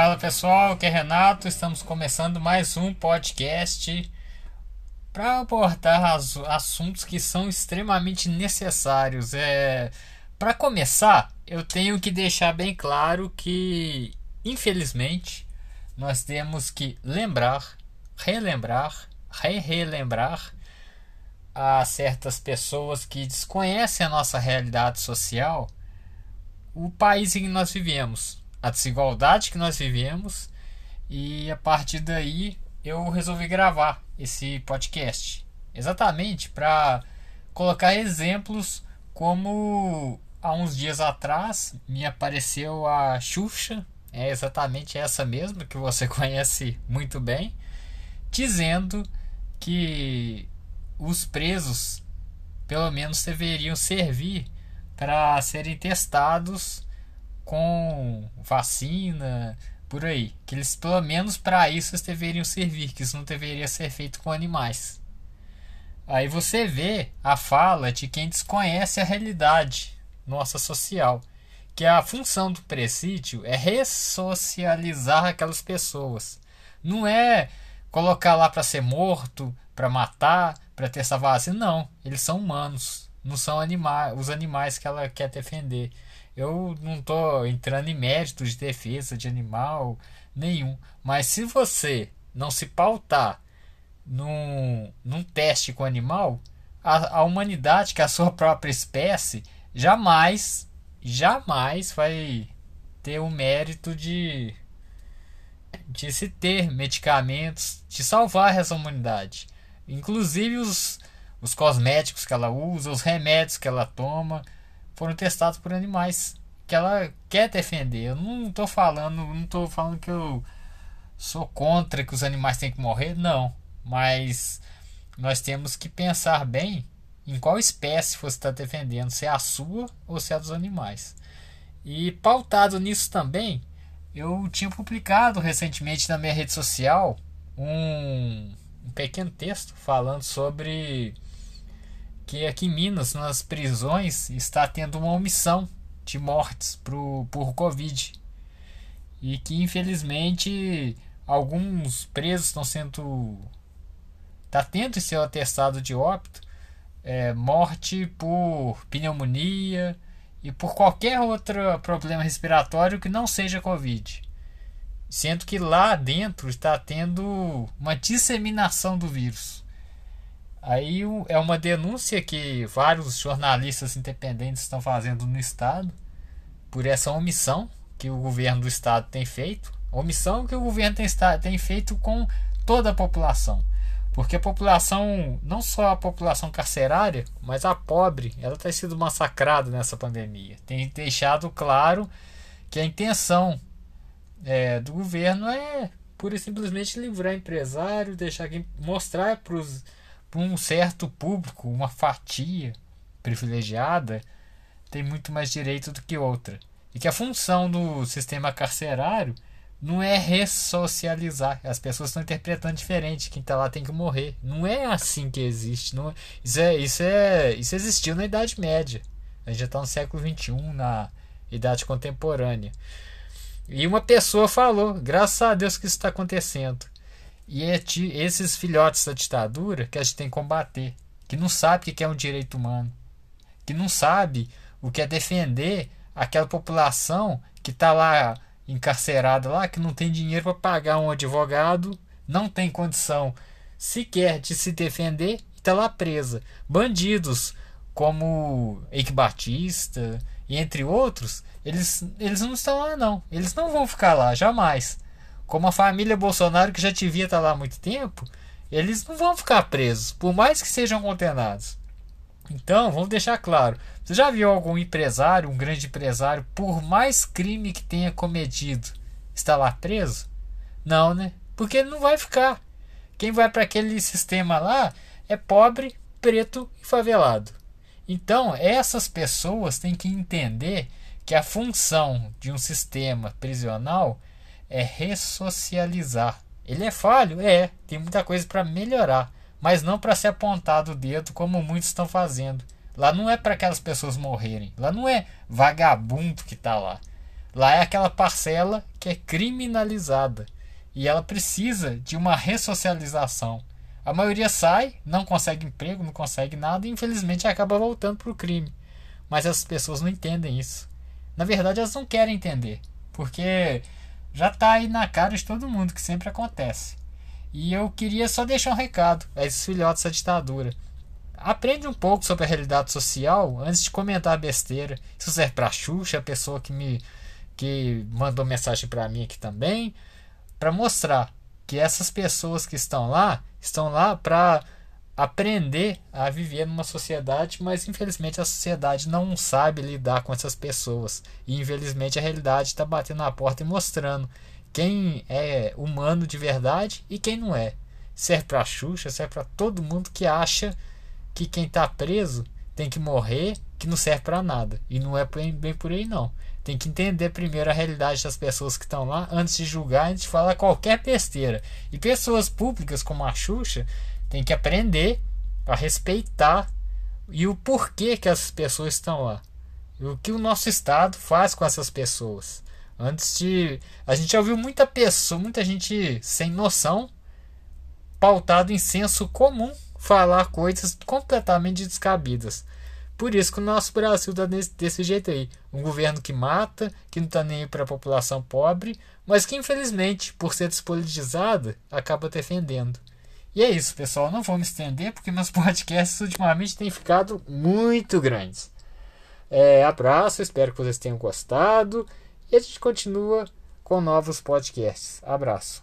Fala pessoal, aqui é Renato. Estamos começando mais um podcast para abordar assuntos que são extremamente necessários. É, para começar, eu tenho que deixar bem claro que, infelizmente, nós temos que lembrar, relembrar, re-relembrar a certas pessoas que desconhecem a nossa realidade social o país em que nós vivemos, a desigualdade que nós vivemos e a partir daí eu resolvi gravar esse podcast. Exatamente para colocar exemplos como há uns dias atrás me apareceu a Xuxa, é exatamente essa mesma que você conhece muito bem, dizendo que os presos pelo menos deveriam servir para serem testados com vacina, por aí. Que eles, pelo menos para isso, eles deveriam servir, que isso não deveria ser feito com animais. Aí você vê a fala de quem desconhece a realidade nossa social, que a função do presídio é ressocializar aquelas pessoas. Não é colocar lá para ser morto, para matar, para ter essa vacina, não. Eles são humanos não são animais, os animais que ela quer defender. Eu não estou entrando em mérito de defesa de animal nenhum, mas se você não se pautar num, num teste com animal, a, a humanidade, que é a sua própria espécie, jamais, jamais vai ter o mérito de, de se ter medicamentos, de salvar essa humanidade. Inclusive os, os cosméticos que ela usa, os remédios que ela toma, foram testados por animais que ela quer defender. Eu não estou falando, não tô falando que eu sou contra que os animais têm que morrer, não. Mas nós temos que pensar bem em qual espécie você está defendendo, se é a sua ou se é a dos animais. E pautado nisso também, eu tinha publicado recentemente na minha rede social um, um pequeno texto falando sobre que aqui em Minas, nas prisões, está tendo uma omissão de mortes pro, por Covid. E que infelizmente alguns presos estão sendo. Está tendo seu atestado de óbito, é, morte por pneumonia e por qualquer outro problema respiratório que não seja Covid. Sendo que lá dentro está tendo uma disseminação do vírus. Aí é uma denúncia que vários jornalistas independentes estão fazendo no Estado por essa omissão que o governo do Estado tem feito. Omissão que o governo tem, feito com toda a população. Porque a população, não só a população carcerária, mas a pobre, ela tem sido massacrada nessa pandemia. Tem deixado claro que a intenção é, do governo é pura e simplesmente livrar empresário, deixar mostrar para os para um certo público, uma fatia privilegiada, tem muito mais direito do que outra. E que a função do sistema carcerário não é ressocializar. As pessoas estão interpretando diferente. Quem está lá tem que morrer. Não é assim que existe. Não, é, isso, é, isso, é, isso existiu na Idade Média. A gente já está no século XXI, na Idade Contemporânea. E uma pessoa falou: graças a Deus que isso está acontecendo. E é esses filhotes da ditadura que a gente tem que combater, que não sabe o que é um direito humano, que não sabe o que é defender aquela população que está lá encarcerada lá, que não tem dinheiro para pagar um advogado, não tem condição sequer de se defender e está lá presa. Bandidos como Eike Batista e entre outros, eles, eles não estão lá não. Eles não vão ficar lá, jamais como a família Bolsonaro que já devia estar lá há muito tempo, eles não vão ficar presos, por mais que sejam condenados. Então, vamos deixar claro: você já viu algum empresário, um grande empresário, por mais crime que tenha cometido, está lá preso? Não, né? Porque ele não vai ficar. Quem vai para aquele sistema lá é pobre, preto e favelado. Então, essas pessoas têm que entender que a função de um sistema prisional é ressocializar. Ele é falho? É, tem muita coisa para melhorar, mas não para ser apontado o dedo como muitos estão fazendo. Lá não é para aquelas pessoas morrerem, lá não é vagabundo que está lá. Lá é aquela parcela que é criminalizada e ela precisa de uma ressocialização. A maioria sai, não consegue emprego, não consegue nada e infelizmente acaba voltando para o crime. Mas as pessoas não entendem isso. Na verdade, elas não querem entender, porque já está aí na cara de todo mundo que sempre acontece. E eu queria só deixar um recado a esses filhotes da ditadura. Aprende um pouco sobre a realidade social antes de comentar besteira. Isso serve para Xuxa, a pessoa que me que mandou mensagem para mim aqui também, para mostrar que essas pessoas que estão lá estão lá para aprender a viver numa sociedade, mas infelizmente a sociedade não sabe lidar com essas pessoas. E infelizmente a realidade está batendo na porta e mostrando quem é humano de verdade e quem não é. Serve para Xuxa, serve para todo mundo que acha que quem está preso tem que morrer, que não serve para nada. E não é bem por aí não. Tem que entender primeiro a realidade das pessoas que estão lá antes de julgar, antes de falar qualquer besteira. E pessoas públicas como a Xuxa tem que aprender a respeitar e o porquê que essas pessoas estão lá. E o que o nosso Estado faz com essas pessoas. Antes de. A gente já ouviu muita pessoa, muita gente sem noção, pautado em senso comum, falar coisas completamente descabidas. Por isso que o nosso Brasil está desse, desse jeito aí. Um governo que mata, que não está nem para a população pobre, mas que infelizmente, por ser despolitizada, acaba defendendo. E é isso, pessoal. Não vou me estender porque meus podcasts ultimamente têm ficado muito grandes. É, abraço, espero que vocês tenham gostado. E a gente continua com novos podcasts. Abraço.